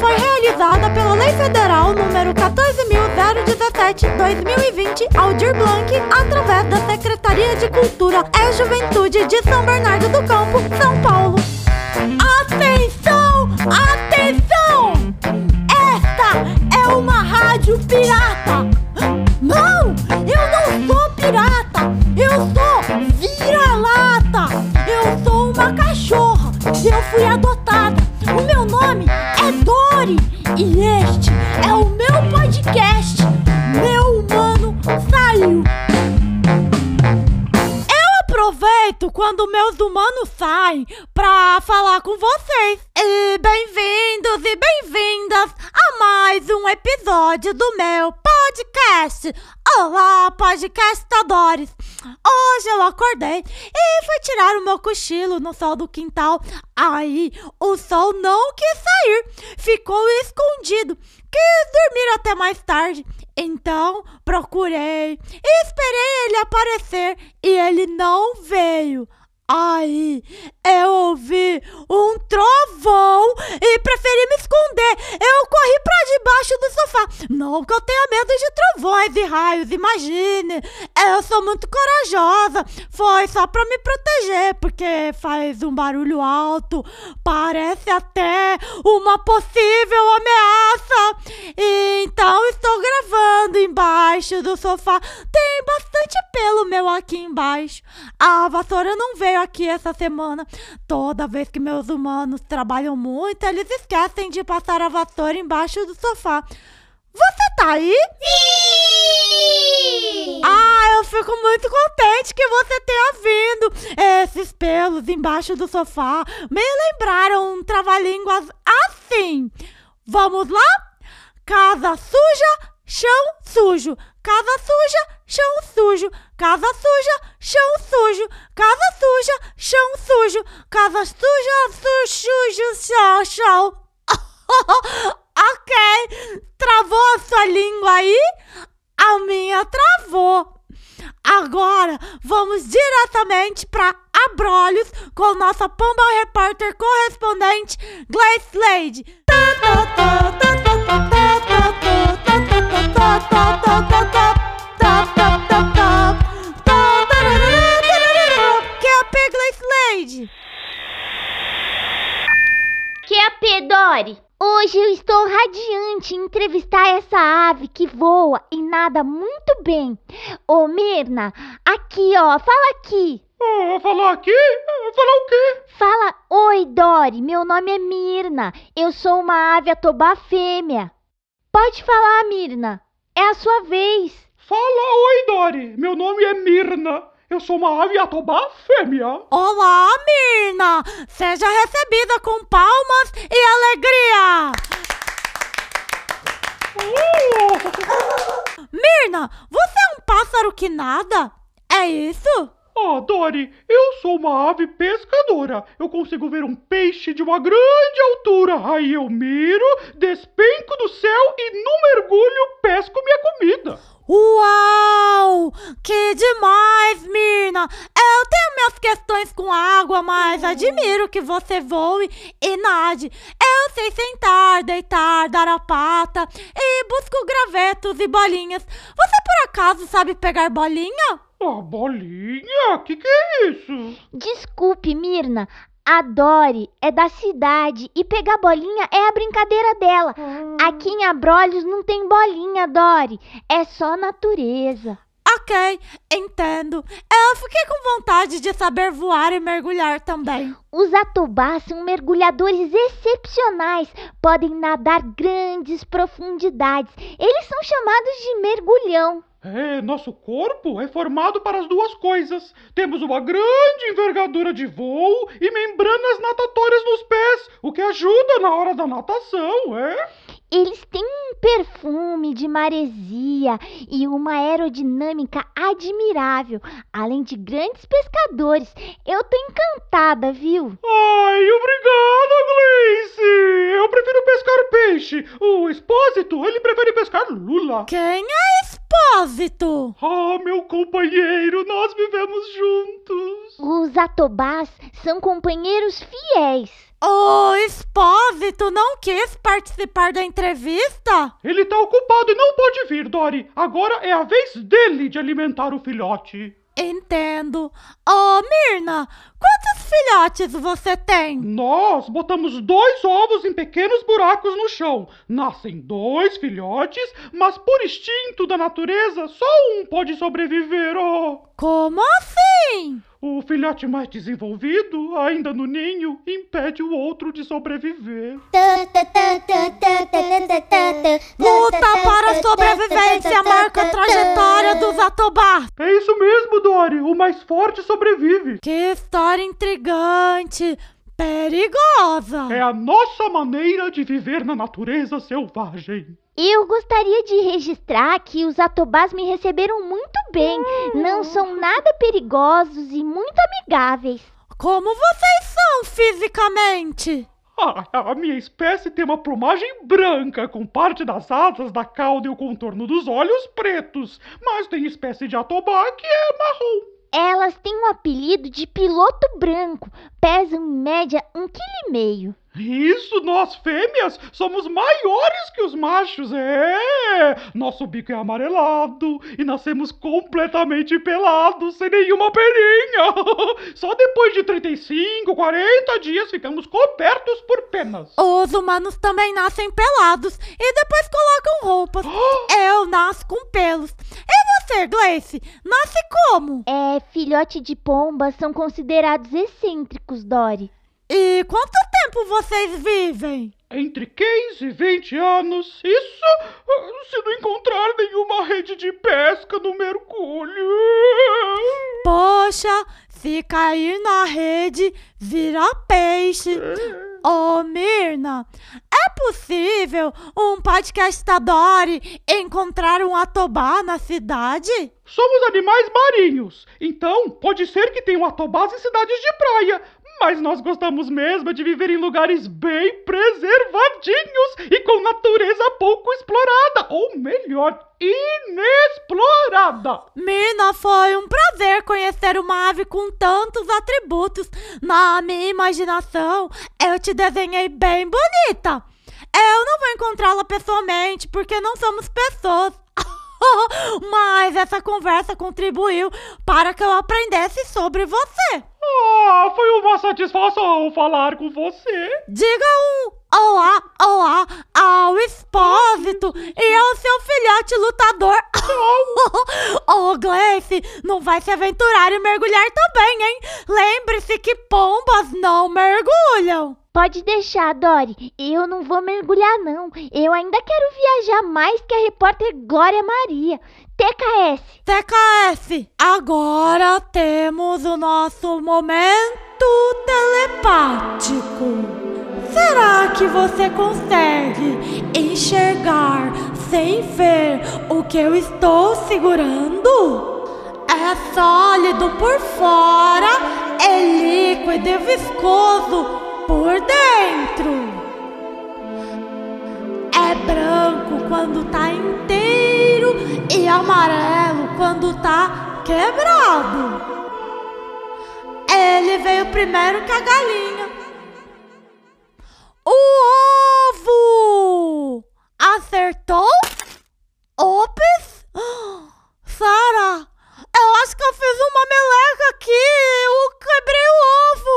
Foi realizada pela Lei Federal número 14.017-2020 Aldir Blanc através da Secretaria de Cultura e Juventude de São Bernardo do Campo, São Paulo. Atenção! Atenção! Mais um episódio do meu podcast. Olá, podcastadores! Hoje eu acordei e fui tirar o meu cochilo no sol do quintal. Aí o sol não quis sair, ficou escondido. Quis dormir até mais tarde. Então procurei e esperei ele aparecer e ele não veio. Aí eu ouvi um trovão e preferi me esconder. Eu corri pra debaixo do sofá. Não que eu tenha medo de trovões e raios, imagine. Eu sou muito corajosa. Foi só pra me proteger, porque faz um barulho alto. Parece até uma possível ameaça. Então estou gravando embaixo do sofá. Tem bastante pelo meu aqui embaixo. A vassoura não veio aqui essa semana. Toda vez que meus humanos trabalham muito, eles esquecem de passar a vassoura embaixo do sofá. Você tá aí? Sim! Ah, eu fico muito contente que você tenha vindo. Esses pelos embaixo do sofá me lembraram um trava-línguas assim. Vamos lá? Casa suja, chão sujo. Casa suja, chão sujo. Casa suja, chão sujo. Casa suja, chão sujo. Casa suja, su sujo, chão, chão. ok. Travou a sua língua aí? A minha travou. Agora vamos diretamente para Abrolhos com nossa Pomba Repórter correspondente Gleice Lady. Que é a P Gleice Lady? Que é a Pedori? Hoje eu estou radiante em entrevistar essa ave que voa e nada muito bem. Ô Mirna, aqui ó, fala aqui. Ah, falar aqui? Ah, Falar o quê? Fala, oi Dori, meu nome é Mirna. Eu sou uma ave atobá fêmea. Pode falar, Mirna. É a sua vez. Fala, oi, Dori. Meu nome é Mirna. Eu sou uma ave atobá fêmea. Olá, Mirna! Seja recebida com palmas e alegria! Oh! Mirna, você é um pássaro que nada? É isso? Ah, Dori, eu sou uma ave pescadora. Eu consigo ver um peixe de uma grande altura. Aí eu miro, despenco do céu e no mergulho pesco minha comida. Uau! Que demais, Mirna! Eu tenho minhas questões com água, mas admiro que você voe e nade. Eu sei sentar, deitar, dar a pata e busco gravetos e bolinhas. Você por acaso sabe pegar bolinha? Ah, bolinha? Que que é isso? Desculpe, Mirna. A Dori é da cidade e pegar bolinha é a brincadeira dela. Aqui em Abrolhos não tem bolinha, Dori. É só natureza. Ok, entendo. Eu fiquei com vontade de saber voar e mergulhar também. Os atobás são mergulhadores excepcionais, podem nadar grandes profundidades. Eles são chamados de mergulhão. É, nosso corpo é formado para as duas coisas. Temos uma grande envergadura de voo e membranas natatórias nos pés, o que ajuda na hora da natação, é? Eles têm um perfume de maresia e uma aerodinâmica admirável, além de grandes pescadores. Eu tô encantada, viu? Ai, obrigada, Gleice! Eu prefiro pescar peixe. O Expósito, ele prefere pescar lula. Quem é Expósito? Ah, meu companheiro, nós vivemos juntos. Os atobás são companheiros fiéis. O Expósito não quis participar da entrevista? Ele tá ocupado e não pode vir, Dory. Agora é a vez dele de alimentar o filhote. Entendo. Ô, Mirna, quantos filhotes você tem? Nós botamos dois ovos em pequenos buracos no chão. Nascem dois filhotes, mas por instinto da natureza, só um pode sobreviver. Oh. Como assim? O filhote mais desenvolvido, ainda no ninho, impede o outro de sobreviver. Luta para a sobrevivência marca a trajetória dos Atobás. É isso mesmo, Dory. O mais forte sobrevive. Que história intrigante, perigosa. É a nossa maneira de viver na natureza selvagem. Eu gostaria de registrar que os atobás me receberam muito bem. Não são nada perigosos e muito amigáveis. Como vocês são fisicamente? Ah, a minha espécie tem uma plumagem branca, com parte das asas, da cauda e o contorno dos olhos pretos. Mas tem espécie de atobá que é marrom. Elas têm o apelido de piloto branco. Pesam em média um quilo e meio. Isso, nós fêmeas somos maiores que os machos, é! Nosso bico é amarelado e nascemos completamente pelados, sem nenhuma peninha. Só depois de 35, 40 dias ficamos cobertos por penas. Os humanos também nascem pelados e depois colocam roupas. Eu nasço com pelos. E você, Gleice, nasce como? É, filhote de pomba são considerados excêntricos, Dory. E quanto tempo vocês vivem? Entre 15 e 20 anos, isso se não encontrar nenhuma rede de pesca no mergulho. Poxa, se cair na rede, vira peixe. Ô, Mirna, é possível um podcastador encontrar um atobá na cidade? Somos animais marinhos, então pode ser que tenham atobás em cidades de praia, mas nós gostamos mesmo de viver em lugares bem preservadinhos e com natureza pouco explorada, ou melhor, inexplorada. Mirna, foi um prazer conhecer uma ave com tantos atributos. Na minha imaginação, eu te desenhei bem bonita. Eu não vou encontrá-la pessoalmente porque não somos pessoas. Mas essa conversa contribuiu para que eu aprendesse sobre você. Ah, foi uma satisfação falar com você. Diga um olá, olá ao Expósito e ao seu filhote lutador. oh, Gleice, não vai se aventurar e mergulhar também, hein? Lembre-se que pombas não mergulham. Pode deixar, Dory. Eu não vou mergulhar, não. Eu ainda quero viajar mais que a repórter Glória Maria. TKS. TKS. Agora temos o nosso momento telepático. Será que você consegue enxergar sem ver o que eu estou segurando? É sólido por fora, é líquido e viscoso por dentro. É branco quando tá inteiro e amarelo quando tá quebrado. Ele veio primeiro que a galinha. O ovo! Acertou? Ops! Sara, eu acho que eu fiz uma meleca aqui. Eu quebrei o ovo.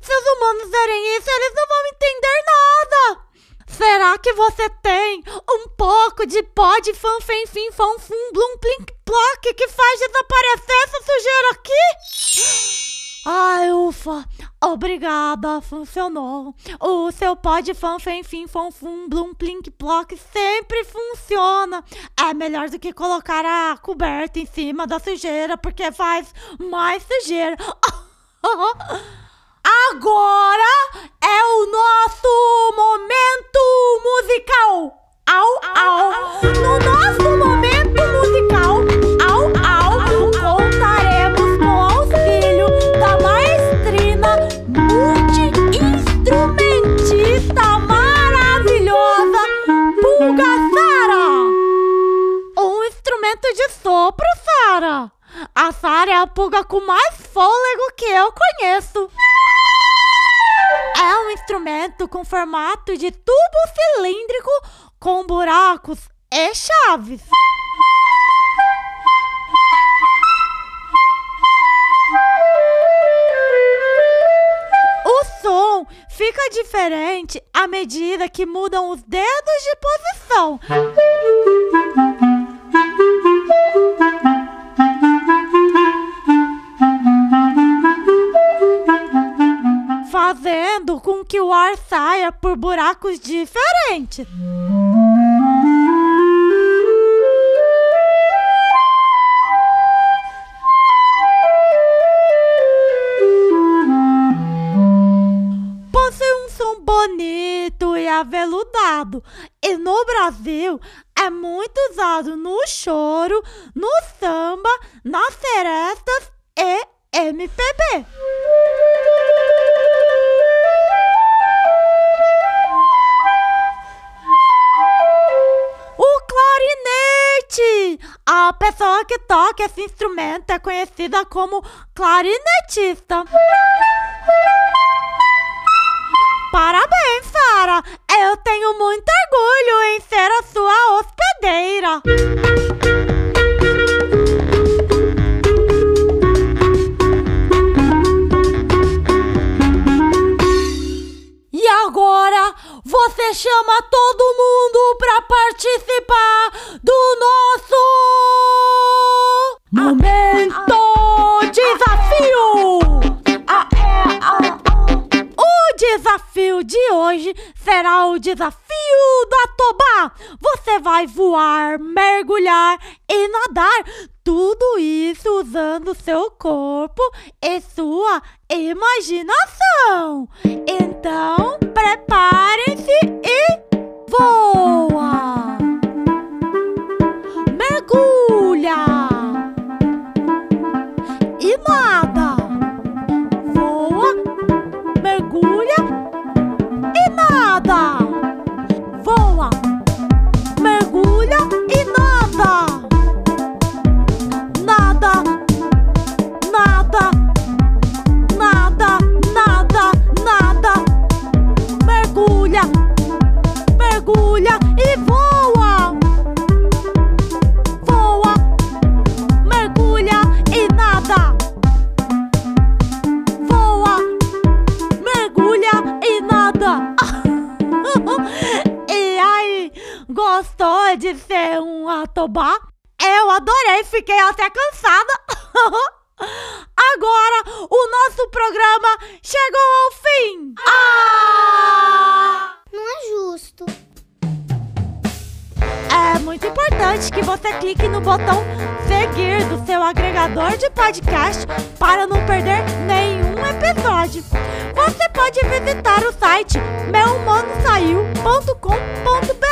Se os humanos verem isso, eles não vão entender nada. Será que você tem um pouco de pó de fanfenfim fanfum blum plink plock que faz desaparecer essa sujeira aqui? Ai, ufa. Obrigada, funcionou. O seu pó de fanfenfim fanfum blum plink plock sempre funciona. É melhor do que colocar a coberta em cima da sujeira, porque faz mais sujeira. Agora é o nosso momento musical. Au, au. No nosso momento musical, au, au, contaremos com o auxílio da maestrina multi-instrumentista maravilhosa, Pulga Sara. Um instrumento de sopro, Sara. A Sara é a pulga com mais fôlego que eu conheço. É um instrumento com formato de tubo cilíndrico com buracos e chaves. O som fica diferente à medida que mudam os dedos de posição. Fazendo com que o ar saia por buracos diferentes. Possui um som bonito e aveludado. E no Brasil é muito usado no choro, no samba, nas serestas e MPB. A pessoa que toca esse instrumento é conhecida como clarinetista. Parabéns, Sara! Eu tenho muito orgulho em ser a sua hospedeira. Você chama todo mundo para participar do nosso momento desafio. Ah, é, ah, ah. O desafio de hoje será o desafio do Atobá. Você vai voar, mergulhar e nadar. Tudo isso usando seu corpo e sua imaginação. Um atobá? Eu adorei, fiquei até cansada. Agora o nosso programa chegou ao fim. Ah! Não é justo. É muito importante que você clique no botão seguir do seu agregador de podcast para não perder nenhum episódio. Você pode visitar o site meumanosaiu.com.br.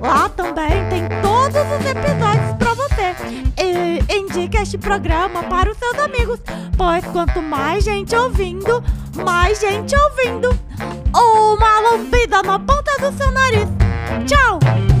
Lá também tem todos os episódios para você. E indique este programa para os seus amigos, pois quanto mais gente ouvindo, mais gente ouvindo. Uma lambida na ponta do seu nariz. Tchau!